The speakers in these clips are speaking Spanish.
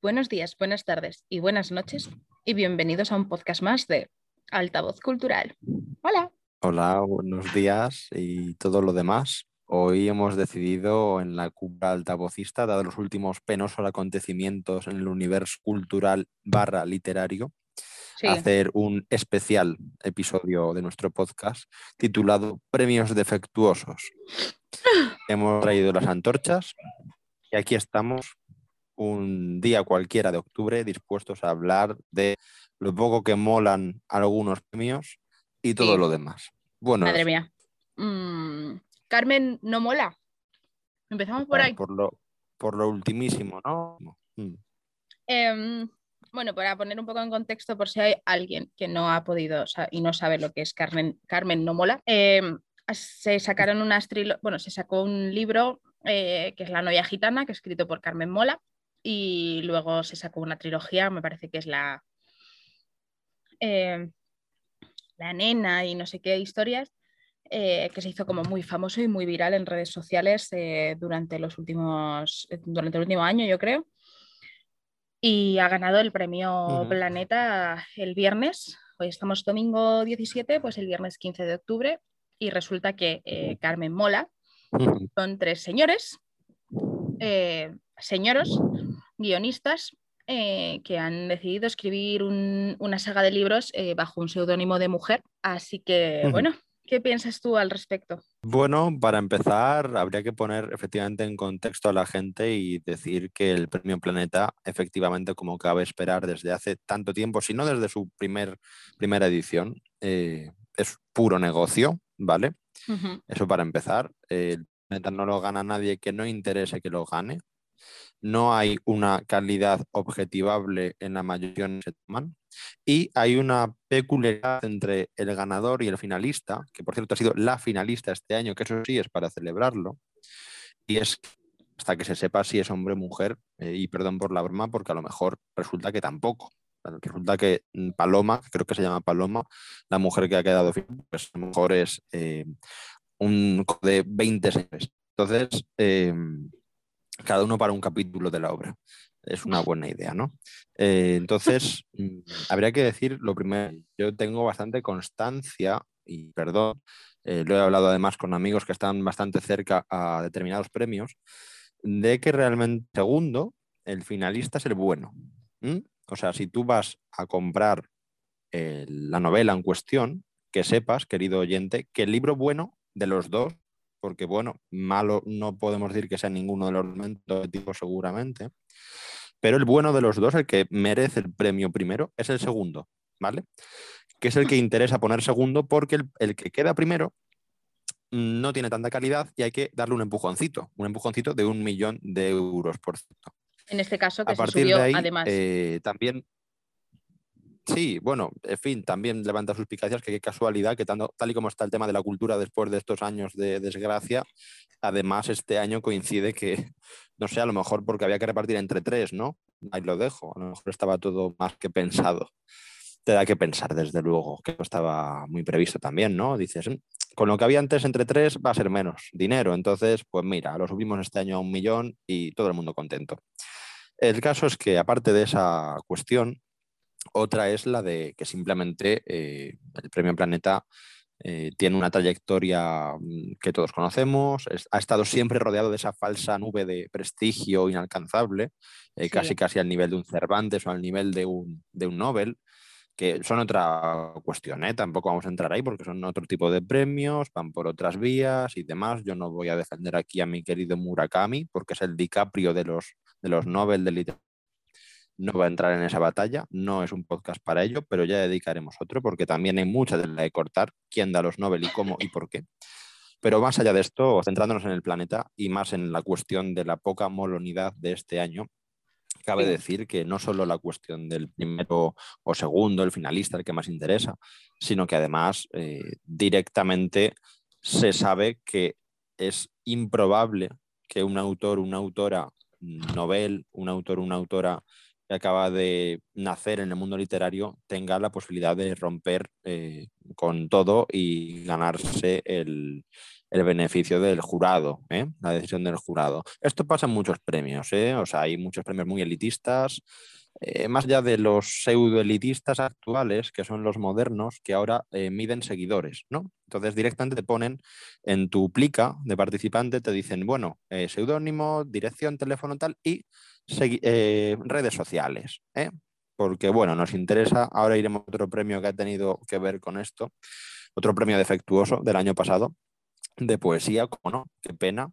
buenos días, buenas tardes y buenas noches y bienvenidos a un podcast más de Altavoz Cultural. Hola. Hola, buenos días y todo lo demás. Hoy hemos decidido en la cúpula altavocista, dado los últimos penosos acontecimientos en el universo cultural barra literario, hacer un especial episodio de nuestro podcast titulado Premios Defectuosos. hemos traído las antorchas y aquí estamos un día cualquiera de octubre dispuestos a hablar de lo poco que molan algunos premios y todo lo demás. Bueno, Madre mía. Mm, Carmen no mola. Empezamos por ahí. Por lo, por lo ultimísimo, ¿no? Mm. Em, bueno, para poner un poco en contexto, por si hay alguien que no ha podido y no sabe lo que es Carmen, Carmen no mola, em, se sacaron unas bueno, se sacó un libro eh, que es La novia gitana, que es escrito por Carmen Mola, y luego se sacó una trilogía, me parece que es la, em, la nena y no sé qué historias, eh, que se hizo como muy famoso y muy viral en redes sociales eh, durante los últimos, durante el último año, yo creo. Y ha ganado el premio Planeta el viernes. Hoy estamos domingo 17, pues el viernes 15 de octubre. Y resulta que eh, Carmen Mola son tres señores, señoros, guionistas, que han decidido escribir una saga de libros bajo un seudónimo de mujer. Así que, bueno, ¿Qué piensas tú al respecto? Bueno, para empezar, habría que poner efectivamente en contexto a la gente y decir que el Premio Planeta, efectivamente, como cabe esperar desde hace tanto tiempo, si no desde su primer, primera edición, eh, es puro negocio, ¿vale? Eso para empezar. el Planeta no lo gana nadie que no interese que lo gane. No hay una calidad objetivable en la mayoría que se toman. Y hay una peculiaridad entre el ganador y el finalista, que por cierto ha sido la finalista este año, que eso sí es para celebrarlo, y es hasta que se sepa si es hombre o mujer, eh, y perdón por la broma, porque a lo mejor resulta que tampoco. Resulta que mm, Paloma, creo que se llama Paloma, la mujer que ha quedado pues a lo mejor es eh, un de 20 señores. Entonces, eh, cada uno para un capítulo de la obra es una buena idea, ¿no? Eh, entonces, mm, habría que decir lo primero, yo tengo bastante constancia, y perdón, eh, lo he hablado además con amigos que están bastante cerca a determinados premios, de que realmente, segundo, el finalista es el bueno. O sea, si tú vas a comprar eh, la novela en cuestión, que sepas, querido oyente, que el libro bueno de los dos, porque bueno, malo no podemos decir que sea ninguno de los elementos seguramente, pero el bueno de los dos, el que merece el premio primero, es el segundo, ¿vale? Que es el que interesa poner segundo porque el, que queda primero no tiene tanta calidad y hay que darle un empujoncito, un empujoncito de un millón de euros, por cierto. En este caso, que a partir de ahí, además. Eh, también Sí, bueno, en fin, también levanta suspicacias que qué casualidad que tal y como está el tema de la cultura después de estos años de desgracia, además este año coincide que, no sé, a lo mejor porque había que repartir entre tres, ¿no? Ahí lo dejo, a lo mejor estaba todo más que pensado. Te da que pensar, desde luego, que estaba muy previsto también, ¿no? Dices, mm, con lo que había antes entre tres va a ser menos dinero, entonces, pues mira, lo subimos este año a un millón y todo el mundo contento. El caso es que, aparte de esa cuestión, otra es la de que simplemente eh, el Premio Planeta eh, tiene una trayectoria mm, que todos conocemos, ha estado siempre rodeado de esa falsa nube de prestigio inalcanzable, eh, casi casi al nivel de un Cervantes o al nivel de un, de un Nobel, que son otra cuestión, tampoco vamos a entrar ahí porque son otro tipo de premios, van por otras vías y demás. Yo no voy a defender aquí a mi querido Murakami porque es el DiCaprio de los, de los Nobel de literatura no va a entrar en esa batalla, no es un podcast para ello, pero ya dedicaremos otro porque también hay mucha de la de cortar, quién da los Nobel y cómo y por qué. Pero más allá de esto, centrándonos en el planeta y más en la cuestión de la poca molonidad de este año, cabe decir que no solo la cuestión del primero o segundo, el finalista, el que más interesa, sino que además eh, directamente se sabe que es improbable que un autor, una autora novel, un autor, una autora que acaba de nacer en el mundo literario tenga la posibilidad de romper eh, con todo y ganarse el, el beneficio del jurado, ¿eh? la decisión del jurado. Esto pasa en muchos premios, ¿eh? o sea, hay muchos premios muy elitistas, eh, más allá de los pseudoelitistas actuales, que son los modernos, que ahora miden seguidores, ¿no? Entonces directamente te ponen en tu plica de participante, te dicen, bueno, seudónimo, dirección, teléfono tal y redes sociales, porque bueno, nos interesa, ahora iremos a otro premio que ha tenido que ver con esto, otro premio defectuoso del año pasado, de poesía, como no, qué pena,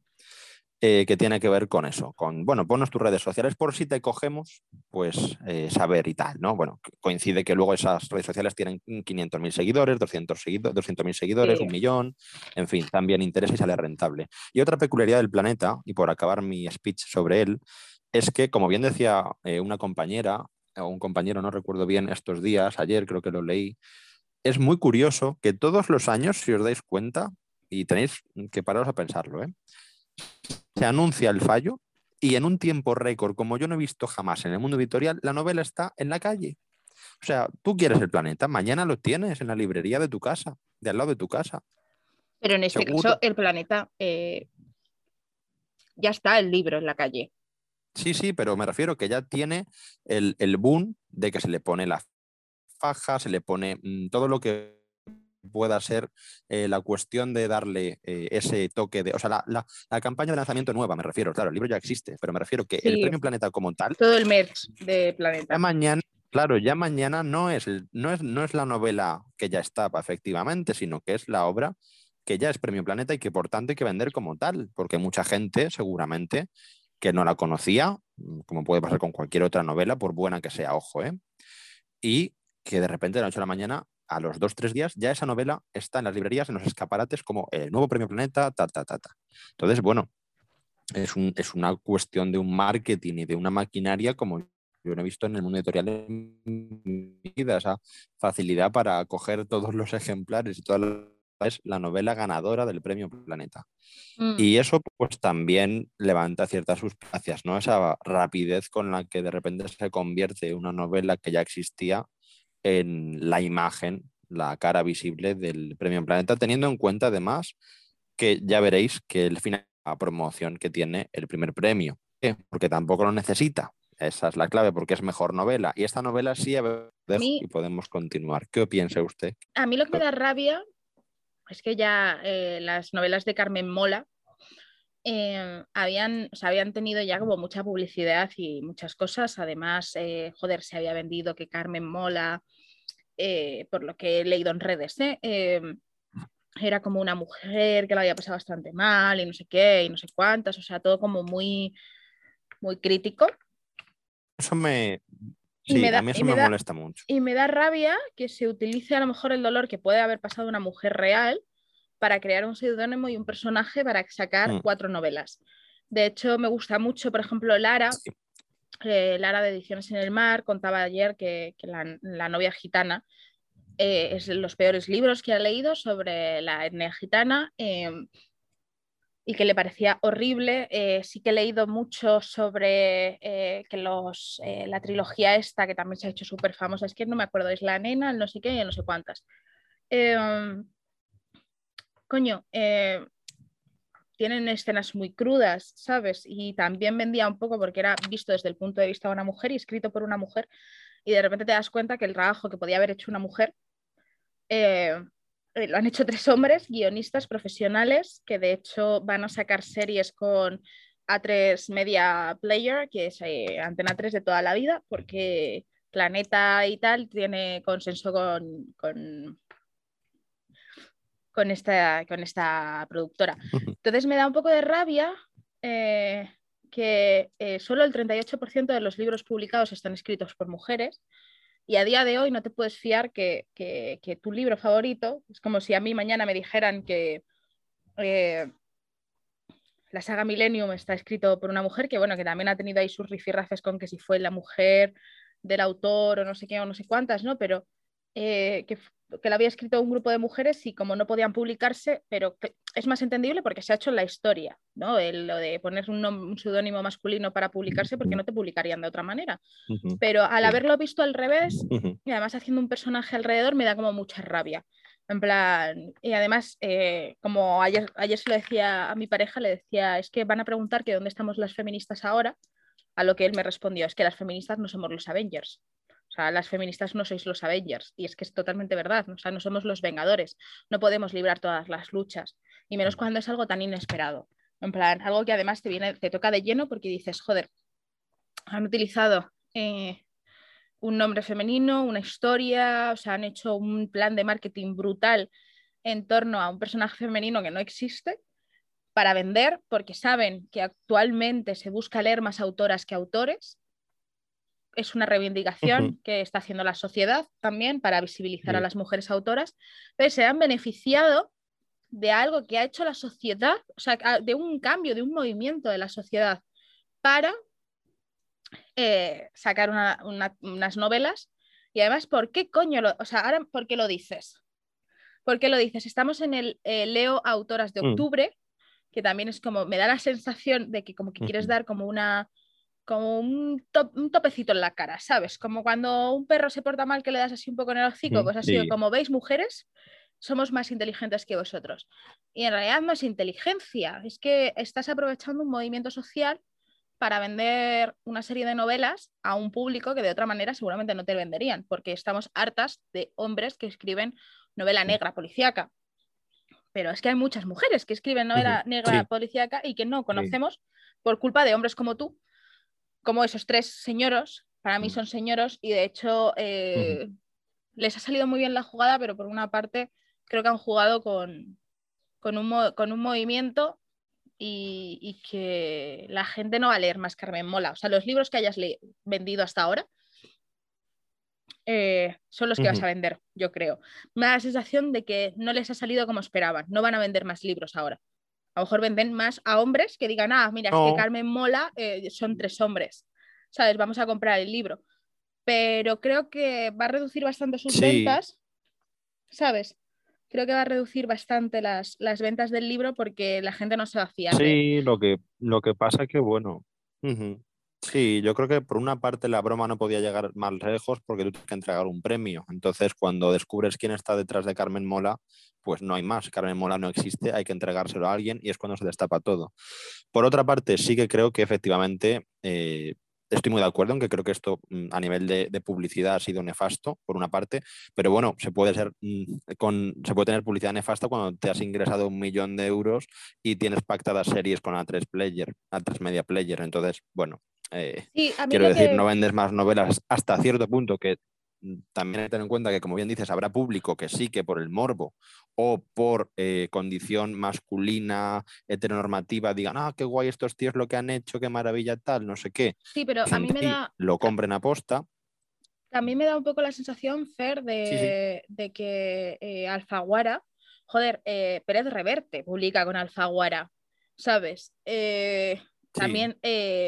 eh, que tiene que ver con eso, con, bueno, ponos tus redes sociales por si te cogemos, pues eh, saber y tal, ¿no? Bueno, coincide que luego esas redes sociales tienen 500.000 seguidores, 200.000 seguido, 200 seguidores, un millón, en fin, también interesa y sale rentable. Y otra peculiaridad del planeta, y por acabar mi speech sobre él, es que, como bien decía eh, una compañera, o un compañero, no recuerdo bien estos días, ayer creo que lo leí, es muy curioso que todos los años, si os dais cuenta, y tenéis que pararos a pensarlo, ¿eh? Se anuncia el fallo y en un tiempo récord, como yo no he visto jamás en el mundo editorial, la novela está en la calle. O sea, tú quieres el planeta, mañana lo tienes en la librería de tu casa, de al lado de tu casa. Pero en este caso, el planeta eh, ya está el libro en la calle. Sí, sí, pero me refiero que ya tiene el, el boom de que se le pone la faja, se le pone mm, todo lo que pueda ser eh, la cuestión de darle eh, ese toque de. O sea, la, campaña de lanzamiento nueva, me refiero, claro, el libro ya existe, pero me refiero que el premio Planeta como tal. Todo el merch de Planeta. Ya mañana, claro, ya mañana no es, no, es, no es la novela que ya está, efectivamente, sino que es la obra que ya es premio Planeta y que por tanto hay que vender como tal, porque mucha gente seguramente que no la conocía, como puede pasar con cualquier otra novela, por buena que sea, ojo, ¿eh? Y que de repente de la noche a la mañana a los dos, tres días, ya esa novela está en las librerías, en los escaparates, como el nuevo Premio Planeta, ta, ta, ta, ta. Entonces, bueno, es, un, es una cuestión de un marketing y de una maquinaria como yo no he visto en el mundo editorial en mi vida, esa facilidad para coger todos los ejemplares y toda es la novela ganadora del Premio Planeta. Mm. Y eso pues también levanta ciertas sustancias, ¿no? Esa rapidez con la que de repente se convierte una novela que ya existía en la imagen, la cara visible del Premio Planeta, teniendo en cuenta además que ya veréis que el final la promoción que tiene el primer premio, porque tampoco lo necesita. Esa es la clave, porque es mejor novela. Y esta novela sí, y podemos continuar. ¿Qué piensa usted? A mí lo que me da rabia es que ya eh, las novelas de Carmen Mola eh, habían, habían tenido ya como mucha publicidad y muchas cosas. Además, eh, joder, se había vendido que Carmen Mola eh, por lo que he leído en redes, ¿eh? Em, era como una mujer que la había pasado bastante mal y no sé qué, y no sé cuántas, o sea, todo como muy, muy crítico. Eso me... Sí, a mí eso me, molesta mucho. Y me da rabia que se utilice a lo mejor el dolor que puede haber pasado una mujer real para crear un seudónimo y un personaje para sacar mm. cuatro novelas. De hecho, me gusta mucho, por ejemplo, Lara, eh, Lara de Ediciones en el Mar contaba ayer que, la, novia gitana eh, es de los peores libros que ha leído sobre la etnia gitana em, y que le parecía horrible. Eh, sí que he leído mucho sobre que los, la trilogía esta, que también se ha hecho súper famosa, es que no me acuerdo, es La Nena, no sé qué y no sé cuántas. Coño, tienen escenas muy crudas, ¿sabes? Y también vendía un poco porque era visto desde el punto de vista de una mujer y escrito por una mujer, y de repente te das cuenta que el trabajo que podía haber hecho una mujer eh, eh, lo han hecho tres hombres, guionistas profesionales, que de hecho van a sacar series con A3 Media Player, que es eh, Antena 3 de toda la vida, porque Planeta y tal tiene consenso con con esta, con esta productora. Entonces me da un poco de rabia eh, que eh, solo el 38% de los libros publicados están escritos por mujeres y a día de hoy no te puedes fiar que, tu libro favorito, es como si a mí mañana me dijeran que eh, la saga Millennium está escrito por una mujer, que bueno, que también ha tenido ahí sus rifirrafes con que si fue la mujer del autor o no sé qué o no sé cuántas, ¿no? Pero que que la había escrito un grupo de mujeres y como no podían publicarse, pero es más entendible porque se ha hecho en la historia, ¿no? El, lo de poner un, un seudónimo masculino para publicarse porque no te publicarían de otra manera. Pero al haberlo visto al revés y además haciendo un personaje alrededor me da como mucha rabia. En plan, y además, eh, como ayer, ayer se lo decía a mi pareja, le decía, es que van a preguntar que dónde estamos las feministas ahora, a lo que él me respondió, es que las feministas no somos los Avengers. O sea, las feministas no sois los Avengers. Y es que es totalmente verdad. O sea, no somos los Vengadores. No podemos librar todas las luchas. Y menos cuando es algo tan inesperado. En plan, algo que además te viene, te toca de lleno porque dices, joder, han utilizado eh, un nombre femenino, una historia, o sea, han hecho un plan de marketing brutal en torno a un personaje femenino que no existe para vender, porque saben que actualmente se busca leer más autoras que autores. Es una reivindicación que está haciendo la sociedad también para visibilizar a las mujeres autoras. Entonces se han beneficiado de algo que ha hecho la sociedad, o sea, de un cambio, de un movimiento de la sociedad para eh, sacar unas novelas. Y además, ¿por qué coño lo, o sea, ahora, ¿por qué lo dices? ¿Por qué lo dices? Estamos en el eh, Leo Autoras de mm. Octubre, que también es como, me da la sensación de que como que quieres dar como una, como un, un, topecito en la cara, ¿sabes? Como cuando un perro se porta mal que le das así un poco en el hocico, pues así, como veis, mujeres, somos más inteligentes que vosotros. Y en realidad no es inteligencia, es que estás aprovechando un movimiento social para vender una serie de novelas a un público que de otra manera seguramente no te venderían, porque estamos hartas de hombres que escriben novela negra policíaca. Pero es que hay muchas mujeres que escriben novela negra policíaca y que no conocemos por culpa de hombres como tú, como esos tres señoros, para mí mm. son señoros y de hecho eh, les ha salido muy bien la jugada, pero por una parte creo que han jugado con, con, un, con un movimiento y, que la gente no va a leer más Carmen Mola. O sea, los libros que hayas vendido hasta ahora eh, son los que vas a vender, yo creo. Me da la sensación de que no les ha salido como esperaban. No van a vender más libros ahora. A lo mejor venden más a hombres que digan, ah, mira, es que Carmen Mola eh, son tres hombres. ¿Sabes? Vamos a comprar el libro. Pero creo que va a reducir bastante sus ventas. ¿Sabes? creo que va a reducir bastante las, ventas del libro porque la gente no se va a fiar. Sí, lo que, lo que pasa es que, bueno, sí, yo creo que por una parte la broma no podía llegar más lejos porque tú tienes que entregar un premio. Entonces, cuando descubres quién está detrás de Carmen Mola, pues no hay más. Carmen Mola no existe, hay que entregárselo a alguien y es cuando se destapa todo. Por otra parte, sí que creo que efectivamente eh, estoy muy de acuerdo en que creo que esto mm, a nivel de, publicidad ha sido nefasto, por una parte, pero bueno, se puede, ser, mm, con, se puede tener publicidad nefasta cuando te has ingresado un millón de euros y tienes pactadas series con A3 Player, A3 Media Player. Entonces, bueno, eh, quiero decir, no vendes más novelas hasta cierto punto que también hay que tener en cuenta que, como bien dices, habrá público que sí que por el morbo o por eh, condición masculina, heteronormativa, digan, ah, qué guay estos tíos lo que han hecho, qué maravilla tal, no sé qué. Sí, pero a mí me da... Lo compren a posta. Mí me da un poco la sensación, Fer, de, que eh, Alfaguara, joder, eh, Pérez Reverte publica con Alfaguara, ¿sabes? También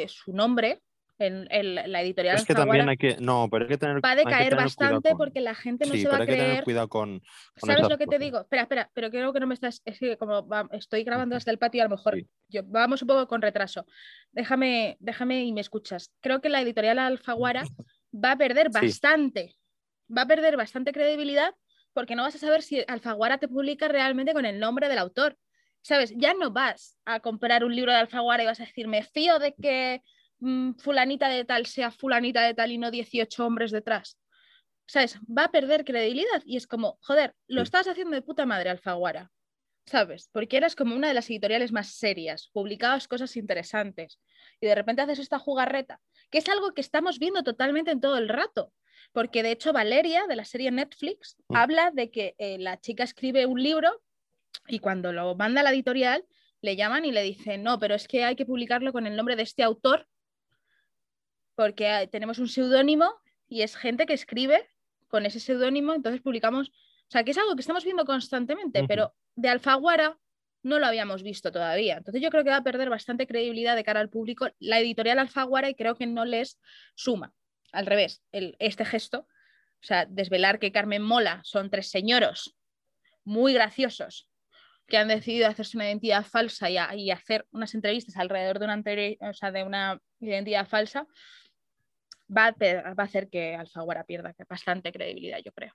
su nombre en, la editorial. Es que también hay que. No, pero hay que tener. Va a decaer bastante porque la gente no se va a creer. Que tener cuidado con. ¿Sabes lo que te digo? Espera, espera, pero creo que no me estás. Es que como estoy grabando desde el patio, a lo mejor yo, vamos un poco con retraso. Déjame, déjame y me escuchas. Creo que la editorial Alfaguara va a perder bastante. Va a perder bastante credibilidad porque no vas a saber si Alfaguara te publica realmente con el nombre del autor. ¿Sabes? Ya no vas a comprar un libro de Alfaguara y vas a decir, me fío de que Mm, fulanita de tal sea fulanita de tal y no 18 hombres detrás. ¿Sabes? Va a perder credibilidad y es como, joder, lo estás haciendo de puta madre, Alfaguara. ¿Sabes? Porque eras como una de las editoriales más serias, publicabas cosas interesantes y de repente haces esta jugarreta, que es algo que estamos viendo totalmente en todo el rato. Porque de hecho Valeria, de la serie Netflix, mm. habla de que eh, la chica escribe un libro y cuando lo manda a la editorial le llaman y le dicen, no, pero es que hay que publicarlo con el nombre de este autor porque tenemos un seudónimo y es gente que escribe con ese seudónimo, entonces publicamos, o sea, que es algo que estamos viendo constantemente, pero de Alfaguara no lo habíamos visto todavía. Entonces yo creo que va a perder bastante credibilidad de cara al público la editorial Alfaguara y creo que no les suma. Al revés, el, este gesto O sea, desvelar que Carmen Mola son tres señoros muy graciosos que han decidido hacerse una identidad falsa y, hacer unas entrevistas alrededor de una, de una identidad falsa, va a, hacer que Alfaguara pierda bastante credibilidad, yo creo.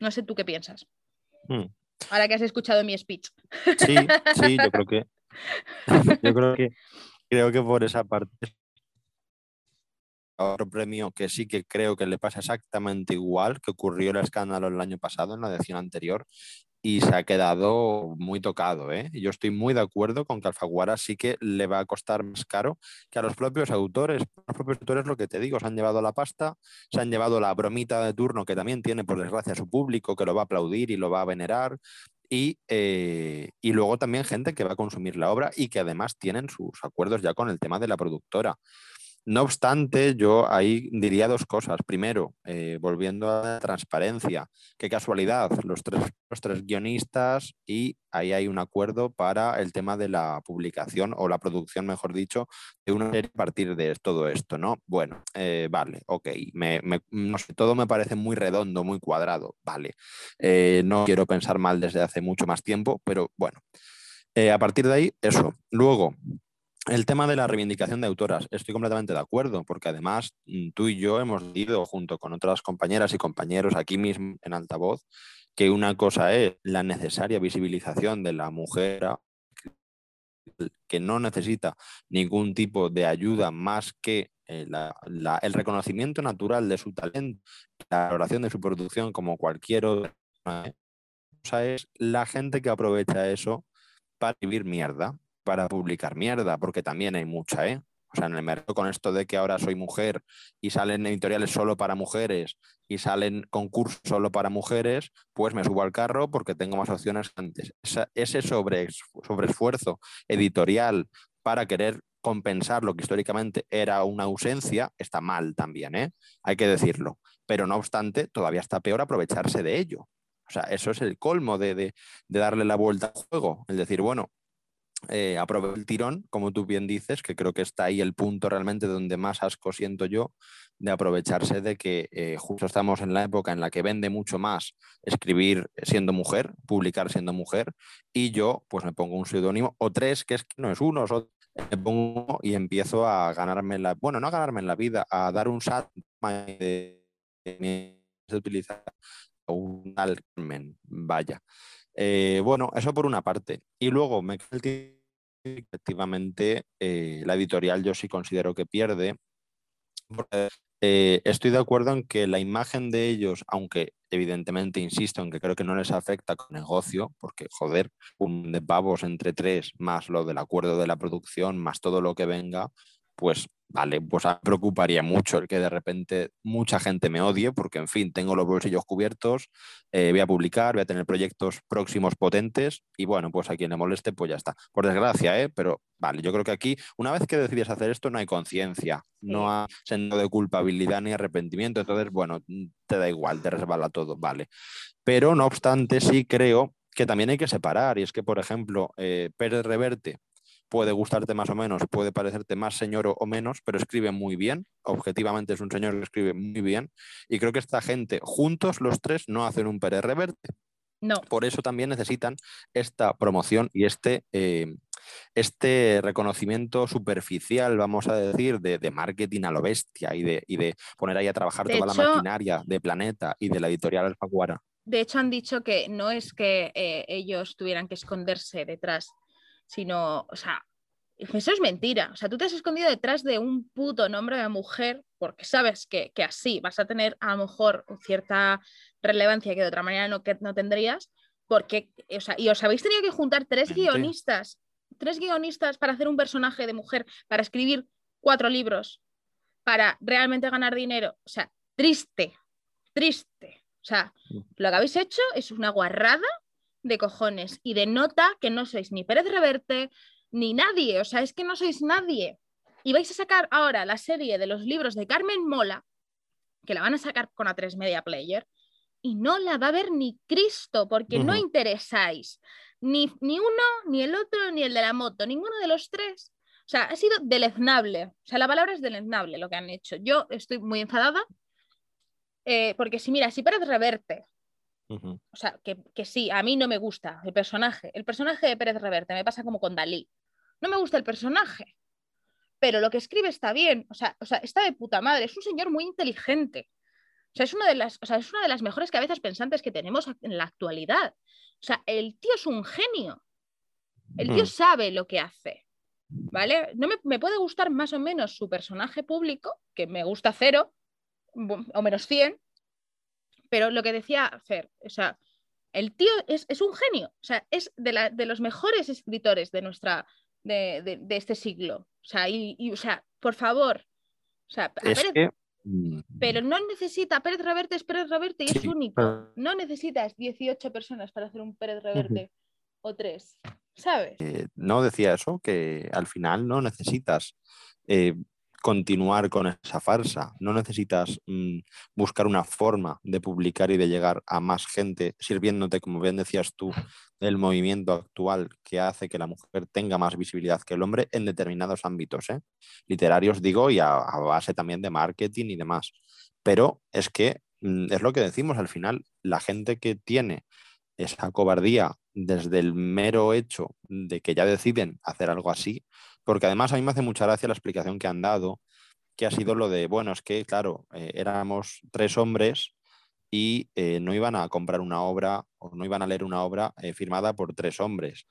No sé tú qué piensas. Hmm. Ahora que has escuchado mi speech. Sí, sí, yo creo que. Yo creo que creo que por esa parte otro premio que sí que creo que le pasa exactamente igual que ocurrió el escándalo el año pasado en la edición anterior y se ha quedado muy tocado. ¿eh? Yo estoy muy de acuerdo con que Alfaguara sí que le va a costar más caro que a los propios autores. Los propios autores, lo que te digo, se han llevado la pasta, se han llevado la bromita de turno que también tiene, por desgracia, su público, que lo va a aplaudir y lo va a venerar. Y, eh, y luego también gente que va a consumir la obra y que además tienen sus acuerdos ya con el tema de la productora. No obstante, yo ahí diría dos cosas. Primero, eh, volviendo a la transparencia, qué casualidad, los tres, los tres guionistas y ahí hay un acuerdo para el tema de la publicación o la producción, mejor dicho, de una serie a partir de todo esto, ¿no? Bueno, eh, vale, ok, no sé, todo me parece muy redondo, muy cuadrado, vale. Eh, no quiero pensar mal desde hace mucho más tiempo, pero bueno. a partir de ahí, eso. Luego, el tema de la reivindicación de autoras, estoy completamente de acuerdo, porque además mm, tú y yo hemos ido junto con otras compañeras y compañeros aquí mismo en altavoz que una cosa es la necesaria visibilización de la mujer que no necesita ningún tipo de ayuda más que eh, el reconocimiento natural de su talento, la valoración de su producción como cualquier otra. cosa es la gente que aprovecha eso para vivir mierda para publicar mierda, porque también hay mucha, ¿eh? O sea, en el mercado con esto de que ahora soy mujer y salen editoriales solo para mujeres y salen concursos solo para mujeres, pues me subo al carro porque tengo más opciones antes. ese sobre, sobreesfuerzo editorial para querer compensar lo que históricamente era una ausencia está mal también, ¿eh? Hay que decirlo. Pero no obstante, todavía está peor aprovecharse de ello. O sea, eso es el colmo de, de darle la vuelta al juego. Es decir, bueno, eh, el tirón, como tú bien dices, que creo que está ahí el punto realmente donde más asco siento yo de aprovecharse de que eh, justo estamos en la época en la que vende mucho más escribir siendo mujer, publicar siendo mujer, y yo pues me pongo un seudónimo o tres, que es que no es uno, me pongo y empiezo a ganarme la, bueno, no a ganarme en la vida, a dar un sat de, de utilizar un almen, vaya. Eh, bueno, eso por una parte. Y luego me efectivamente eh, la editorial yo sí considero que pierde. Eh, estoy de acuerdo en que la imagen de ellos, aunque evidentemente insisto en que creo que no les afecta con negocio, porque joder, un de pavos entre tres, más lo del acuerdo de la producción, más todo lo que venga, pues vale, pues me preocuparía mucho el que de repente mucha gente me odie, porque en fin, tengo los bolsillos cubiertos, eh, voy a publicar, voy a tener proyectos próximos potentes y bueno, pues a quien le moleste, pues ya está. Por desgracia, ¿eh? Pero vale, yo creo que aquí, una vez que decides hacer esto, no hay conciencia, no hay sentido de culpabilidad ni arrepentimiento, entonces, bueno, te da igual, te resbala todo, vale. Pero no obstante, sí creo que también hay que separar, y es que, por ejemplo, eh, Pérez Reverte, puede gustarte más o menos, puede parecerte más señor o menos, pero escribe muy bien. Objetivamente es un señor que escribe muy bien. Y creo que esta gente, juntos los tres, no hacen un Pérez Reverte. No. Por eso también necesitan esta promoción y este, eh, este reconocimiento superficial, vamos a decir, de, marketing a lo bestia y de, de poner ahí a trabajar toda la maquinaria de Planeta y de la editorial Alfaguara. De hecho, han dicho que no es que eh, ellos tuvieran que esconderse detrás sino, o sea, eso es mentira. O sea, tú te has escondido detrás de un puto nombre de mujer porque sabes que, así vas a tener a lo mejor cierta relevancia que de otra manera no, que no tendrías, porque, o sea, y os habéis tenido que juntar tres guionistas, tres guionistas para hacer un personaje de mujer, para escribir cuatro libros, para realmente ganar dinero. O sea, triste, triste. O sea, mm. lo que habéis hecho es una guarrada de cojones y de nota que no sois ni Pérez Reverte ni nadie, o sea, es que no sois nadie. Y vais a sacar ahora la serie de los libros de Carmen Mola, que la van a sacar con A3 Media Player, y no la va a ver ni Cristo, porque no interesáis. Ni, ni uno, ni el otro, ni el de la moto, ninguno de los tres. O sea, ha sido deleznable. O sea, la palabra es deleznable lo que han hecho. Yo estoy muy enfadada eh, porque si mira, si Pérez Reverte, o sea, que, que, sí, a mí no me gusta el personaje, el personaje de Pérez Reverte me pasa como con Dalí, no me gusta el personaje, pero lo que escribe está bien, o sea, o sea está de puta madre, es un señor muy inteligente, o sea, es una de las, o sea, es una de las mejores cabezas pensantes que tenemos en la actualidad. O sea, el tío es un genio. El tío mm. sabe lo que hace. ¿Vale? No me, puede gustar más o menos su personaje público, que me gusta cero o menos 100, pero lo que decía Fer, o sea, el tío es, un genio, o sea, es de, de, los mejores escritores de nuestra, de, de, este siglo. O sea, y, o sea, por favor, o sea, Mm. Pero no necesita, Pérez Reverte es Pérez Reverte y es único. No necesitas 18 personas para hacer un Pérez Reverte o tres, ¿sabes? Eh, no decía eso, que al final no necesitas eh, continuar con esa farsa. No necesitas mm, buscar una forma de publicar y de llegar a más gente, sirviéndote, como bien decías tú, del movimiento actual que hace que la mujer tenga más visibilidad que el hombre en determinados ámbitos, ¿eh? literarios digo, y a, base también de marketing y demás. Pero es que mm, es lo que decimos al final, la gente que tiene esa cobardía desde el mero hecho de que ya deciden hacer algo así, porque además a mí me hace mucha gracia la explicación que han dado, que ha sido lo de, bueno, es que, claro, eh, éramos tres hombres y eh, no iban a comprar una obra o no iban a leer una obra eh, firmada por tres hombres.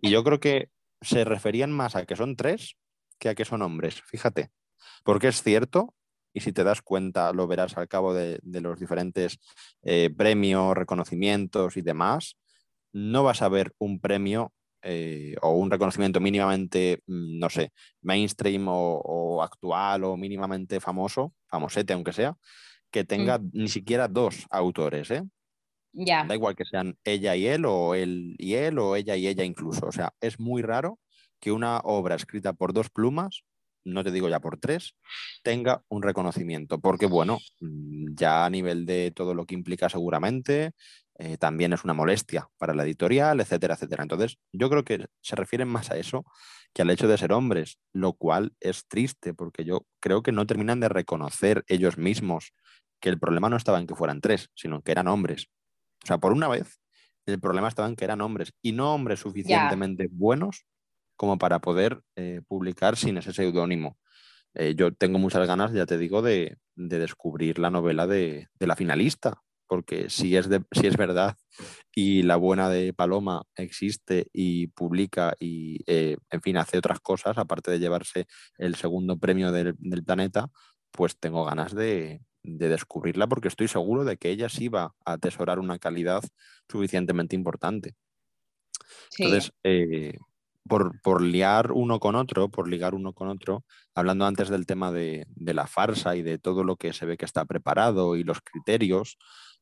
Y yo creo que se referían más a que son tres que a que son hombres, fíjate, porque es cierto, y si te das cuenta lo verás al cabo de, de los diferentes premios, reconocimientos y demás, no vas a ver un premio eh, o un reconocimiento mínimamente, mm, no sé, mainstream o, actual o mínimamente famoso, famosete aunque sea, que tenga mm. ni siquiera dos autores, ¿eh? Ya. Da igual que sean ella y él o él y él o ella y ella incluso. O sea, es muy raro que una obra escrita por dos plumas, no te digo ya por tres, tenga un reconocimiento. Porque, bueno, mm, ya a nivel de todo lo que implica seguramente, eh, también es una molestia para la editorial, etcétera, etcétera. Entonces, yo creo que se refieren más a eso que al hecho de ser hombres, lo cual es triste porque yo creo que no terminan de reconocer ellos mismos que el problema no estaba en que fueran tres, sino que eran hombres. O sea, por una vez, el problema estaba en que eran hombres y no hombres suficientemente buenos como para poder eh, publicar sin ese seudónimo. Eh, yo tengo muchas ganas, ya te digo, de, descubrir la novela de, de, la finalista, porque si es, si es verdad y la buena de Paloma existe y publica y, eh, en fin, hace otras cosas, aparte de llevarse el segundo premio del, planeta, pues tengo ganas de, descubrirla porque estoy seguro de que ella sí va a atesorar una calidad suficientemente importante. Entonces, eh, por, por, liar uno con otro, por ligar uno con otro, hablando antes del tema de, de, la farsa y de todo lo que se ve que está preparado y los criterios,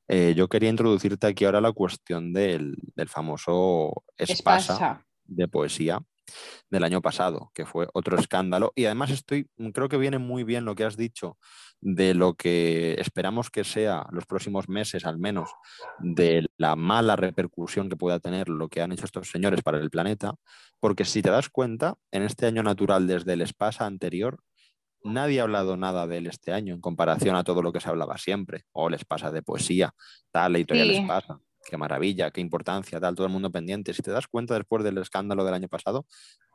eh, yo quería introducirte aquí ahora la cuestión del, famoso Espasa, de poesía del año pasado, que fue otro escándalo. Y además estoy, creo que viene muy bien lo que has dicho de lo que esperamos que sea los próximos meses al menos, de la mala repercusión que pueda tener lo que han hecho estos señores para el planeta, porque si te das cuenta, en este año natural desde el Espasa anterior, nadie ha hablado nada de él este año en comparación a todo lo que se hablaba siempre. O les pasa de poesía, tal, la editorial les pasa. Qué maravilla, qué importancia, tal, todo el mundo pendiente. Si te das cuenta después del escándalo del año pasado,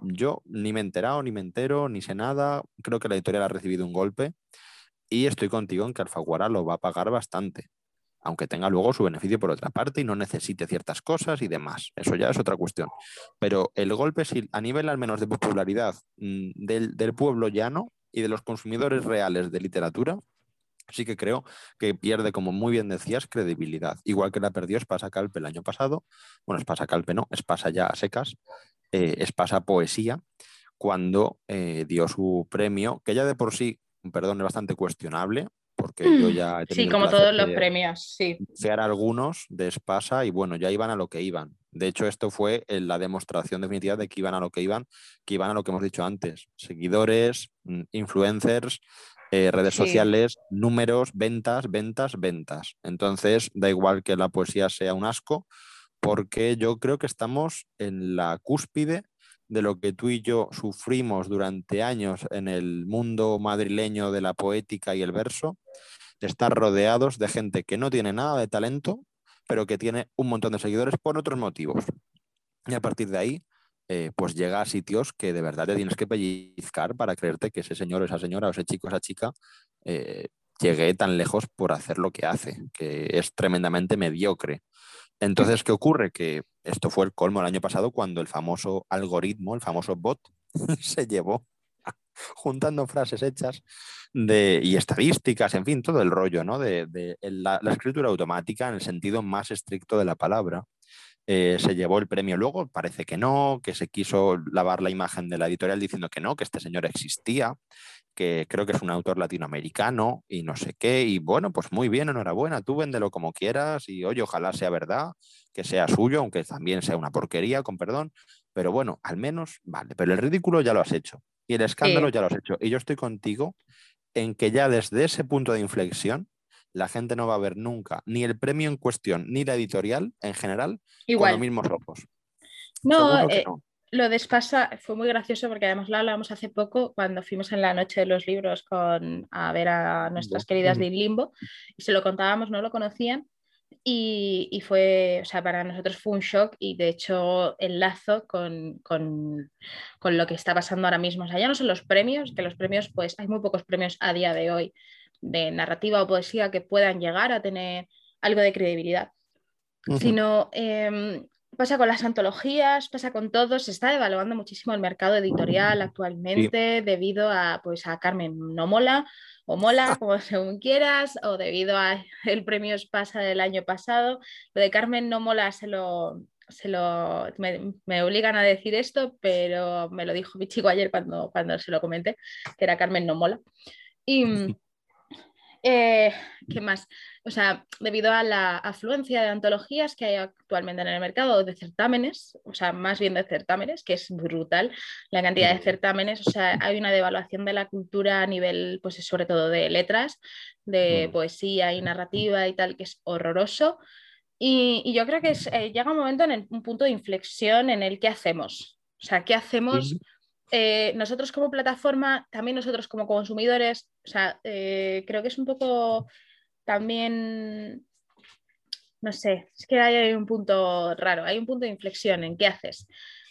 yo ni me he enterado, ni me entero, ni sé nada. Creo que la editorial ha recibido un golpe y estoy contigo en que Alfaguara lo va a pagar bastante, aunque tenga luego su beneficio por otra parte y no necesite ciertas cosas y demás. Eso ya es otra cuestión. Pero el golpe, si a nivel al menos de popularidad mm, del, del pueblo llano, y de los consumidores reales de literatura, sí que creo que pierde, como muy bien decías, credibilidad. Igual que la perdió Espasa Calpe el año pasado. Bueno, Espasa Calpe no, Espasa ya a secas. Eh, Espasa Poesía, cuando eh, dio su premio, que ya de por sí, perdón, es bastante cuestionable, porque yo ya... sí, como todos los premios, sí. Fear algunos de Espasa y bueno, ya iban a lo que iban. De hecho, esto fue eh, la demostración definitiva de que iban a lo que iban, que iban a lo que hemos dicho antes. Seguidores, mm, influencers, eh, redes sociales, números, ventas, ventas, ventas. Entonces, da igual que la poesía sea un asco, porque yo creo que estamos en la cúspide de lo que tú y yo sufrimos durante años en el mundo madrileño de la poética y el verso, de estar rodeados de gente que no tiene nada de talento, pero que tiene un montón de seguidores por otros motivos. Y a partir de ahí, eh, pues llega a sitios que de verdad te tienes que pellizcar para creerte que ese señor, esa señora, o ese chico, esa chica, eh, llegue tan lejos por hacer lo que hace, que es tremendamente mediocre. Entonces, ¿qué ocurre? Que esto fue el colmo el año pasado cuando el famoso algoritmo, el famoso bot, se llevó juntando frases hechas y estadísticas, en fin, todo el rollo, ¿no? De, la, escritura automática en el sentido más estricto de la palabra. Eh, se llevó el premio luego, parece que no, que se quiso lavar la imagen de la editorial diciendo que no, que este señor existía, que creo que es un autor latinoamericano y no sé qué, y bueno, pues muy bien, enhorabuena, tú véndelo como quieras y oye, ojalá sea verdad, que sea suyo, aunque también sea una porquería, con perdón, pero bueno, al menos, vale, pero el ridículo ya lo has hecho y el escándalo ya lo has hecho. Y yo estoy contigo en que ya desde ese punto de inflexión la gente no va a ver nunca ni el premio en cuestión ni la editorial en general con los mismos ojos. No, eh, lo despasa fue muy gracioso porque además lo hablamos hace poco cuando fuimos en la noche de los libros con, a ver a nuestras queridas de Limbo y se lo contábamos, no lo conocían y, fue, o sea, para nosotros fue un shock y de hecho enlazo con, con, con, lo que está pasando ahora mismo. O sea, ya no son los premios, que los premios, pues hay muy pocos premios a día de hoy de narrativa o poesía que puedan llegar a tener algo de credibilidad, sino em, pasa con las antologías, pasa con todo, se está devaluando muchísimo el mercado editorial actualmente debido a, pues, a Carmen No Mola o Mola, como según quieras, o debido al premio pasa del año pasado. Lo de Carmen No Mola se lo, se lo me, obligan a decir esto, pero me lo dijo mi chico ayer cuando, cuando se lo comenté, que era Carmen No Mola. Y, eh, ¿Qué más? O sea, debido a la afluencia de antologías que hay actualmente en el mercado, de certámenes, o sea, más bien de certámenes, que es brutal la cantidad de certámenes, o sea, hay una devaluación de la cultura a nivel, pues sobre todo de letras, de poesía y narrativa y tal, que es horroroso. Y, yo creo que eh, llega un momento en un punto de inflexión en el que hacemos. O sea, ¿qué hacemos? Eh, nosotros como plataforma, también nosotros como consumidores, o sea, eh, creo que es un poco también, no sé, es que hay un punto raro, hay un punto de inflexión en qué haces.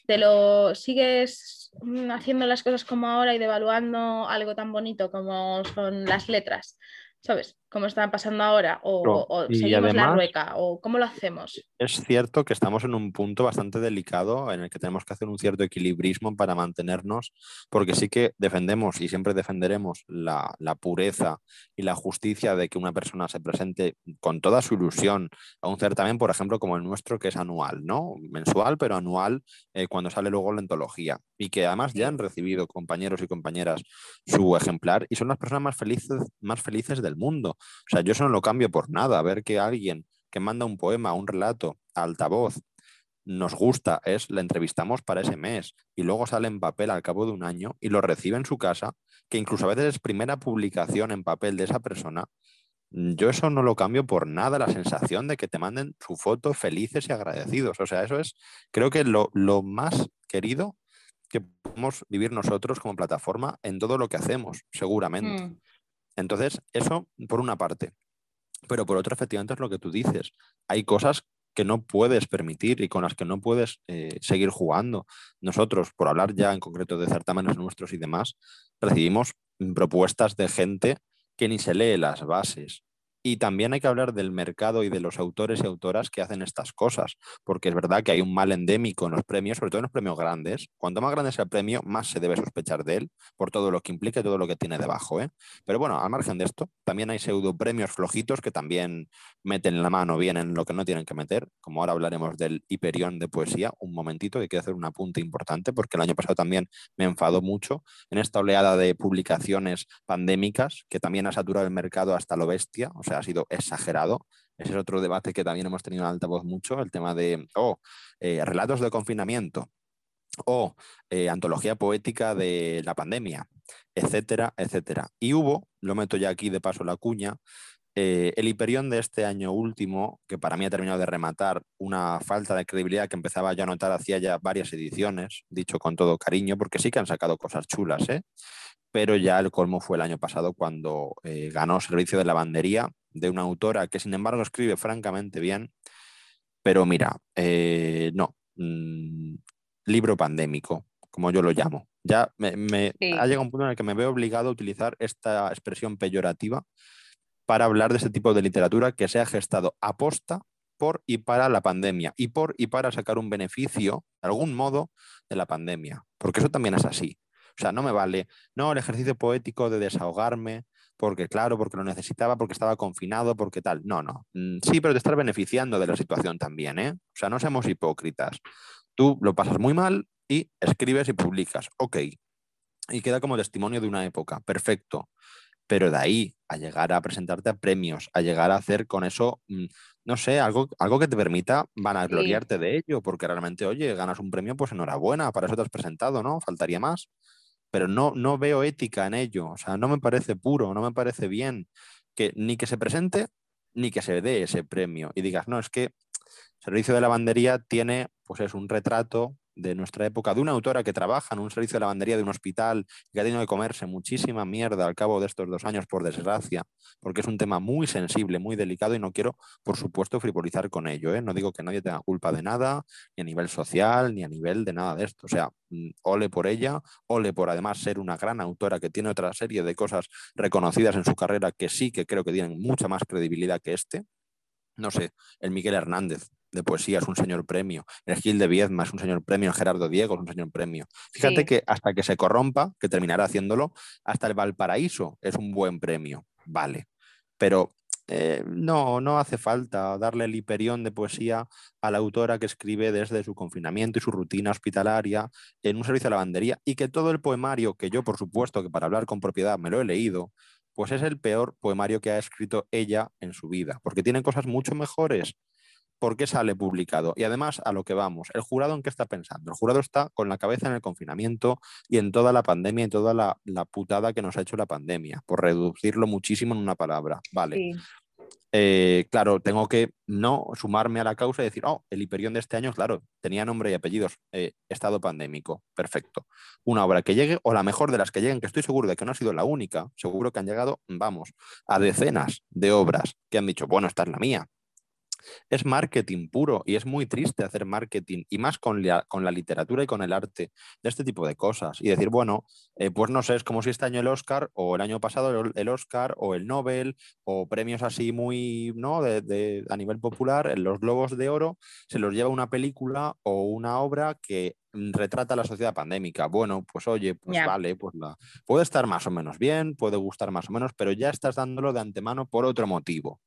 ¿Te lo sigues haciendo las cosas como ahora y devaluando algo tan bonito como son las letras? ¿sabes? ¿Cómo están pasando ahora? ¿O, seguimos la rueca? ¿O cómo lo hacemos? Es cierto que estamos en un punto bastante delicado en el que tenemos que hacer un cierto equilibrismo para mantenernos, porque sí que defendemos y siempre defenderemos la, pureza y la justicia de que una persona se presente con toda su ilusión a un certamen, por ejemplo, como el nuestro, que es anual, ¿no? Mensual, pero anual eh, cuando sale luego la antología. Y que además ya han recibido compañeros y compañeras su ejemplar y son las personas más felices, más felices del mundo. O sea, yo eso no lo cambio por nada. Ver que alguien que manda un poema, un relato a altavoz, nos gusta, es la entrevistamos para ese mes y luego sale en papel al cabo de un año y lo recibe en su casa, que incluso a veces es primera publicación en papel de esa persona. Yo eso no lo cambio por nada, la sensación de que te manden su foto felices y agradecidos. O sea, eso es, creo que lo, lo más querido que podemos vivir nosotros como plataforma en todo lo que hacemos, seguramente. Mm. Entonces, eso por una parte. Pero por otra, efectivamente, es lo que tú dices. Hay cosas que no puedes permitir y con las que no puedes eh, seguir jugando. Nosotros, por hablar ya en concreto de certámenes nuestros y demás, recibimos propuestas de gente que ni se lee las bases, y también hay que hablar del mercado y de los autores y autoras que hacen estas cosas, porque es verdad que hay un mal endémico en los premios, sobre todo en los premios grandes. Cuanto más grande sea el premio, más se debe sospechar de él, por todo lo que implica y todo lo que tiene debajo. ¿eh? Pero bueno, al margen de esto, también hay pseudo premios flojitos que también meten la mano bien en lo que no tienen que meter, como ahora hablaremos del Hiperión de poesía, un momentito, que quiero hacer un apunte importante, porque el año pasado también me enfadó mucho en esta oleada de publicaciones pandémicas, que también ha saturado el mercado hasta lo bestia, o sea, ha sido exagerado. Ese es otro debate que también hemos tenido en altavoz mucho, el tema de, oh, relatos de confinamiento, o eh, antología poética de la pandemia, etcétera, etcétera. Y hubo, lo meto ya aquí de paso la cuña, eh, el Hiperión de este año último, que para mí ha terminado de rematar una falta de credibilidad que empezaba ya a notar hacía ya varias ediciones, dicho con todo cariño, porque sí que han sacado cosas chulas, ¿eh? pero ya el colmo fue el año pasado cuando eh, ganó Servicio de Lavandería de una autora que sin embargo escribe francamente bien, pero mira, eh, no, mm, libro pandémico, como yo lo llamo. Ya me, ha llegado un punto en el que me veo obligado a utilizar esta expresión peyorativa para hablar de este tipo de literatura que se ha gestado aposta por y para la pandemia y por y para sacar un beneficio, de algún modo, de la pandemia. Porque eso también es así. O sea, no me vale, no, el ejercicio poético de desahogarme, porque claro, porque lo necesitaba, porque estaba confinado, porque tal. No, no. Mm, sí, pero de estar beneficiando de la situación también, ¿eh? O sea, no seamos hipócritas. Tú lo pasas muy mal y escribes y publicas. Ok. Y queda como testimonio de una época. Perfecto. Pero de ahí a llegar a presentarte a premios, a llegar a hacer con eso, mm, no sé, algo, algo que te permita vanagloriarte de ello, porque realmente, oye, ganas un premio, pues enhorabuena, para eso te has presentado, ¿no? Faltaría más. Pero no, no veo ética en ello, o sea, no me parece puro, no me parece bien que ni que se presente ni que se dé ese premio y digas, no, es que Servicio de Lavandería tiene, pues es un retrato de nuestra época, de una autora que trabaja en un servicio de lavandería de un hospital que ha tenido que comerse muchísima mierda al cabo de estos dos años, por desgracia, porque es un tema muy sensible, muy delicado y no quiero, por supuesto, frivolizar con ello. ¿eh? No digo que nadie tenga culpa de nada, ni a nivel social, ni a nivel de nada de esto. O sea, mm, ole por ella, ole por además ser una gran autora que tiene otra serie de cosas reconocidas en su carrera que sí que creo que tienen mucha más credibilidad que este no sé, el Miguel Hernández, de poesía es un señor premio, el Gil de Viedma es un señor premio, el Gerardo Diego es un señor premio. Fíjate que hasta que se corrompa, que terminará haciéndolo, hasta el Valparaíso es un buen premio, vale. Pero eh, no, no hace falta darle el hiperión de poesía a la autora que escribe desde su confinamiento y su rutina hospitalaria en un servicio de lavandería y que todo el poemario, que yo por supuesto que para hablar con propiedad me lo he leído, pues es el peor poemario que ha escrito ella en su vida, porque tiene cosas mucho mejores por qué sale publicado. Y además, a lo que vamos, ¿el jurado en qué está pensando? El jurado está con la cabeza en el confinamiento y en toda la pandemia y toda la, putada que nos ha hecho la pandemia, por reducirlo muchísimo en una palabra. Vale. Eh, claro, tengo que no sumarme a la causa y decir, oh, el Hiperión de este año, claro, tenía nombre y apellidos, eh, estado pandémico, perfecto. Una obra que llegue, o la mejor de las que lleguen, que estoy seguro de que no ha sido la única, seguro que han llegado, vamos, a decenas de obras que han dicho, bueno, esta es la mía, es marketing puro y es muy triste hacer marketing y más con la, con la literatura y con el arte de este tipo de cosas y decir, bueno, eh, pues no sé, es como si este año el Oscar o el año pasado el, Oscar o el Nobel o premios así muy, ¿no? De, a nivel popular, en los Globos de Oro se los lleva una película o una obra que retrata la sociedad pandémica. Bueno, pues oye, pues vale, pues la... puede estar más o menos bien, puede gustar más o menos, pero ya estás dándolo de antemano por otro motivo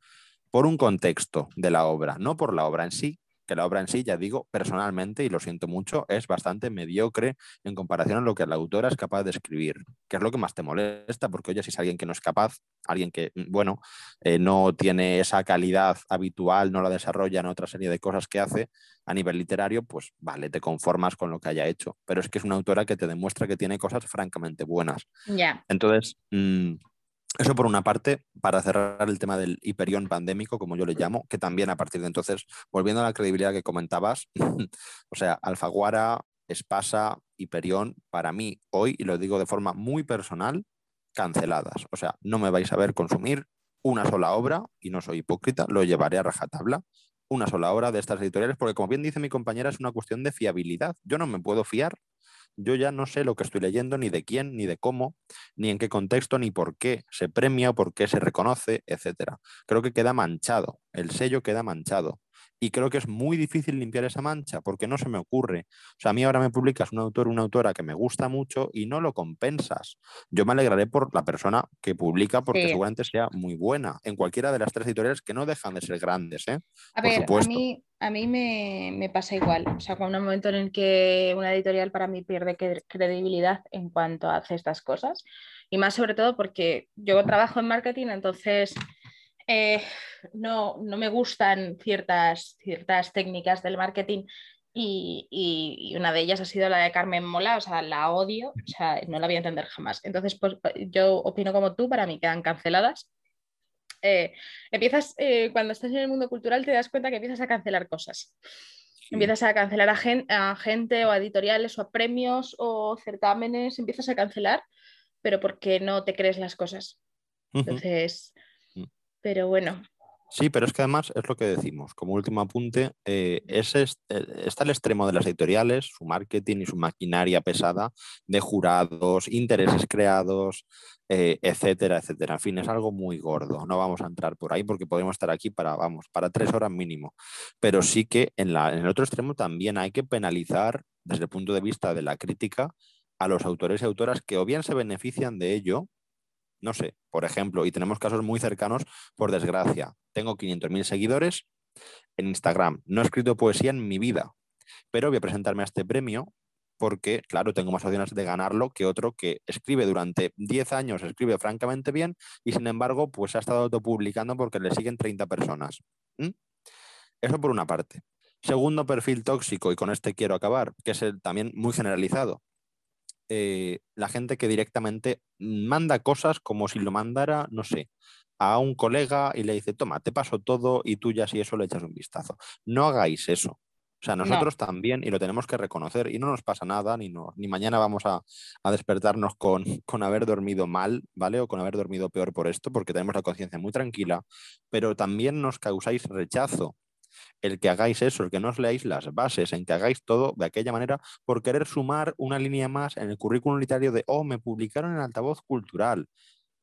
por un contexto de la obra, no por la obra en sí, que la obra en sí, ya digo, personalmente, y lo siento mucho, es bastante mediocre en comparación a lo que la autora es capaz de escribir, que es lo que más te molesta, porque oye, si es alguien que no es capaz, alguien que, mm, bueno, eh, no tiene esa calidad habitual, no la desarrolla en otra serie de cosas que hace a nivel literario, pues vale, te conformas con lo que haya hecho, pero es que es una autora que te demuestra que tiene cosas francamente buenas. Ya. Entonces, mm, eso por una parte, para cerrar el tema del hiperión pandémico, como yo le llamo, que también a partir de entonces, volviendo a la credibilidad que comentabas, o sea, Alfaguara, Espasa, Hiperión, para mí hoy, y lo digo de forma muy personal, canceladas. O sea, no me vais a ver consumir una sola obra, y no soy hipócrita, lo llevaré a rajatabla, una sola obra de estas editoriales, porque como bien dice mi compañera, es una cuestión de fiabilidad. Yo no me puedo fiar yo ya no sé lo que estoy leyendo, ni de quién, ni de cómo, ni en qué contexto, ni por qué se premia, por qué se reconoce, etc. Creo que queda manchado, el sello queda manchado. Y creo que es muy difícil limpiar esa mancha porque no se me ocurre. O sea, a mí ahora me publicas un autor, una autora que me gusta mucho y no lo compensas. Yo me alegraré por la persona que publica porque seguramente sea muy buena en cualquiera de las tres editoriales que no dejan de ser grandes. ¿eh? A ver, a mí, a mí me, pasa igual. O sea, cuando un momento en el que una editorial para mí pierde credibilidad en cuanto hace estas cosas. Y más sobre todo porque yo trabajo en marketing, entonces eh, no, no, me gustan ciertas, ciertas técnicas del marketing y, una de ellas ha sido la de Carmen Mola, o sea, la odio, o sea, no la voy a entender jamás. Entonces, pues yo opino como tú, para mí quedan canceladas. Eh, empiezas, eh, cuando estás en el mundo cultural, te das cuenta que empiezas a cancelar cosas. Empiezas a cancelar a, a gente o a editoriales o a premios o certámenes, empiezas a cancelar pero porque no te crees las cosas. Entonces. Pero bueno. Sí, pero es que además es lo que decimos, como último apunte, eh, ese eh, está el extremo de las editoriales, su marketing y su maquinaria pesada de jurados, intereses creados, eh, etcétera, etcétera. En fin, es algo muy gordo. No vamos a entrar por ahí porque podemos estar aquí para, vamos, para tres horas mínimo. Pero sí que en, la, en el otro extremo también hay que penalizar desde el punto de vista de la crítica a los autores y autoras que o bien se benefician de ello, no sé, por ejemplo, y tenemos casos muy cercanos, por desgracia, tengo 500.000 seguidores en Instagram, no he escrito poesía en mi vida, pero voy a presentarme a este premio porque, claro, tengo más opciones de ganarlo que otro que escribe durante 10 años, escribe francamente bien y sin embargo, pues ha estado autopublicando porque le siguen 30 personas. Eso por una parte. Segundo perfil tóxico, y con este quiero acabar, que es el también muy generalizado. Eh, la gente que directamente manda cosas como si lo mandara, no sé, a un colega y le dice, toma, te paso todo y tú ya si eso le echas un vistazo. No hagáis eso. O sea, nosotros también, y lo tenemos que reconocer, y no nos pasa nada, ni, no, ni mañana vamos a, despertarnos con, con, haber dormido mal, ¿vale? O con haber dormido peor por esto, porque tenemos la conciencia muy tranquila, pero también nos causáis rechazo el que hagáis eso, el que no os leáis las bases, en que hagáis todo de aquella manera por querer sumar una línea más en el currículum literario de, oh, me publicaron en altavoz cultural.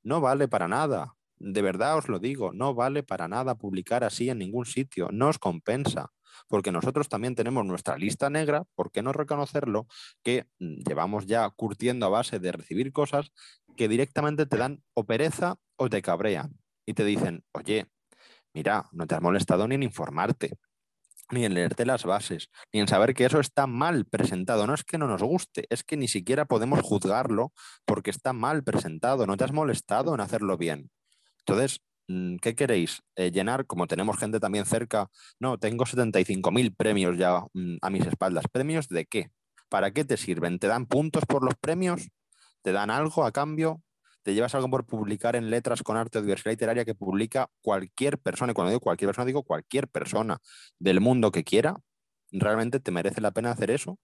No vale para nada. De verdad os lo digo, no vale para nada publicar así en ningún sitio, no os compensa porque nosotros también tenemos nuestra lista negra, ¿por qué no reconocerlo? Que mm, llevamos ya curtiendo a base de recibir cosas que directamente te dan o pereza o te cabrean y te dicen, oye, mira, no te has molestado ni en informarte, ni en leerte las bases, ni en saber que eso está mal presentado. No es que no nos guste, es que ni siquiera podemos juzgarlo porque está mal presentado, no te has molestado en hacerlo bien. Entonces, Mm, ¿qué queréis? Eh, llenar, como tenemos gente también cerca, no, tengo 75.000 premios ya mm, a mis espaldas. ¿Premios de qué? ¿Para qué te sirven? ¿Te dan puntos por los premios? ¿Te dan algo a cambio? ¿Te llevas algo por publicar en letras con arte o diversidad literaria que publica cualquier persona? Y cuando digo cualquier persona, digo cualquier persona del mundo que quiera. ¿Realmente te merece la pena hacer eso?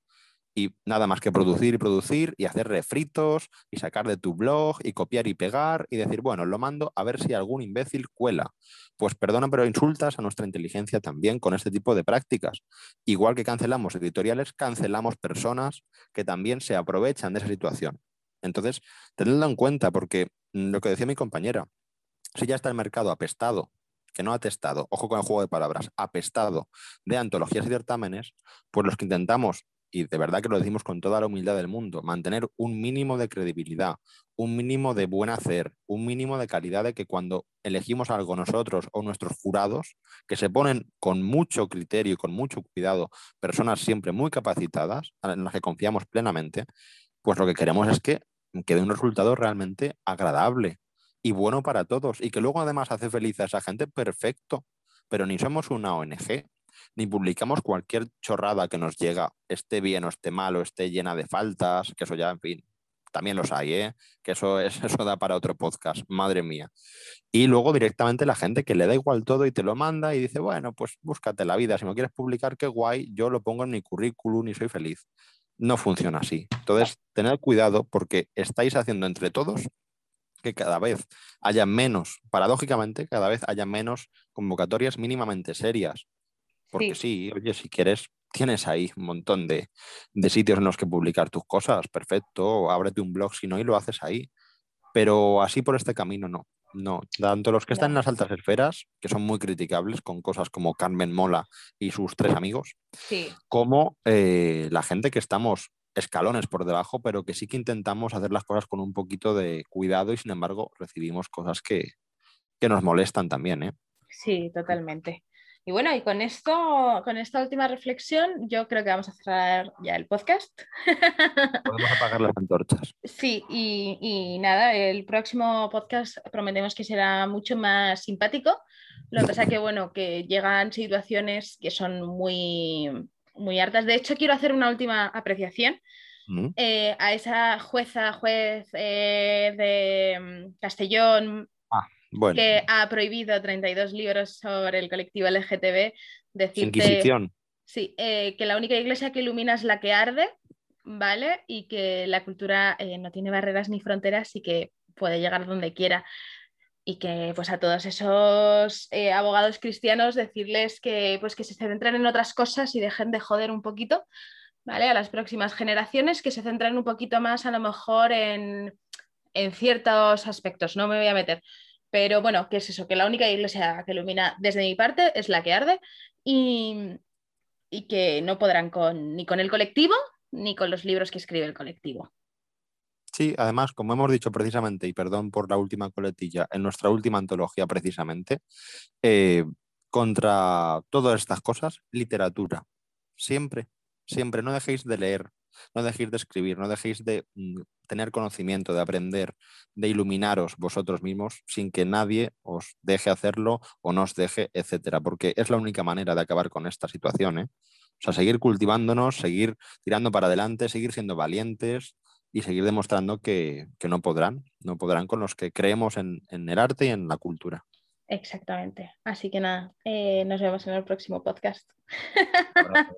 y nada más que producir y producir y hacer refritos y sacar de tu blog y copiar y pegar y decir, bueno, lo mando a ver si algún imbécil cuela. Pues perdona, pero insultas a nuestra inteligencia también con este tipo de prácticas. Igual que cancelamos editoriales, cancelamos personas que también se aprovechan de esa situación. Entonces, tenedlo en cuenta porque lo que decía mi compañera, si ya está el mercado apestado que no atestado, ojo con el juego de palabras, apestado de antologías y certámenes, pues los que intentamos y de verdad que lo decimos con toda la humildad del mundo, mantener un mínimo de credibilidad, un mínimo de buen hacer, un mínimo de calidad de que cuando elegimos algo nosotros o nuestros jurados, que se ponen con mucho criterio y con mucho cuidado, personas siempre muy capacitadas, en las que confiamos plenamente, pues lo que queremos es que quede un resultado realmente agradable y bueno para todos y que luego además hace feliz a esa gente, perfecto, pero ni somos una ONG, ni publicamos cualquier chorrada que nos llega, esté bien o esté mal o esté llena de faltas, que eso ya, en fin, también los hay, ¿eh? que eso, es, eso da para otro podcast, madre mía. Y luego directamente la gente que le da igual todo y te lo manda y dice, bueno, pues búscate la vida, si me quieres publicar, qué guay, yo lo pongo en mi currículum y soy feliz. No funciona así. Entonces, tened cuidado porque estáis haciendo entre todos que cada vez haya menos, paradójicamente, cada vez haya menos convocatorias mínimamente serias. Porque sí. oye, si quieres, tienes ahí un montón de, sitios en los que publicar tus cosas, perfecto, ábrete un blog si no y lo haces ahí. Pero así por este camino no. No, tanto los que están en las altas esferas, que son muy criticables con cosas como Carmen Mola y sus tres amigos, como eh, la gente que estamos escalones por debajo, pero que sí que intentamos hacer las cosas con un poquito de cuidado y sin embargo recibimos cosas que, que nos molestan también. ¿eh? Sí, totalmente. Y bueno, y con esto, con esta última reflexión, yo creo que vamos a cerrar ya el podcast. Podemos apagar las antorchas. Sí, y, nada, el próximo podcast prometemos que será mucho más simpático. Lo que pasa que, bueno, que llegan situaciones que son muy, muy hartas. De hecho, quiero hacer una última apreciación. Mm. Eh, a esa jueza, juez eh, de mm, Que ha prohibido 32 libros sobre el colectivo LGTB. Decirte, Inquisición. Sí, eh, que la única iglesia que ilumina es la que arde. ¿vale? Y que la cultura eh, no tiene barreras ni fronteras y que puede llegar donde quiera. Y que pues a todos esos eh, abogados cristianos decirles que pues que se centren en otras cosas y dejen de joder un poquito, ¿vale? A las próximas generaciones, que se centren un poquito más a lo mejor en, en ciertos aspectos, no me voy a meter. Pero bueno, que es eso, que la única iglesia que ilumina desde mi parte es la que arde y, y que no podrán con, ni con el colectivo ni con los libros que escribe el colectivo. Sí, además, como hemos dicho precisamente, y perdón por la última coletilla, en nuestra última antología precisamente, eh, contra todas estas cosas, literatura. Siempre, siempre, no dejéis de leer, no dejéis de escribir, no dejéis de mm, tener conocimiento, de aprender, de iluminaros vosotros mismos sin que nadie os deje hacerlo o nos deje, etcétera, porque es la única manera de acabar con esta situación. ¿eh? O sea, seguir cultivándonos, seguir tirando para adelante, seguir siendo valientes y seguir demostrando que, no podrán, no podrán con los que creemos en, el arte y en la cultura. Exactamente. Así que nada, eh, nos vemos en el próximo podcast.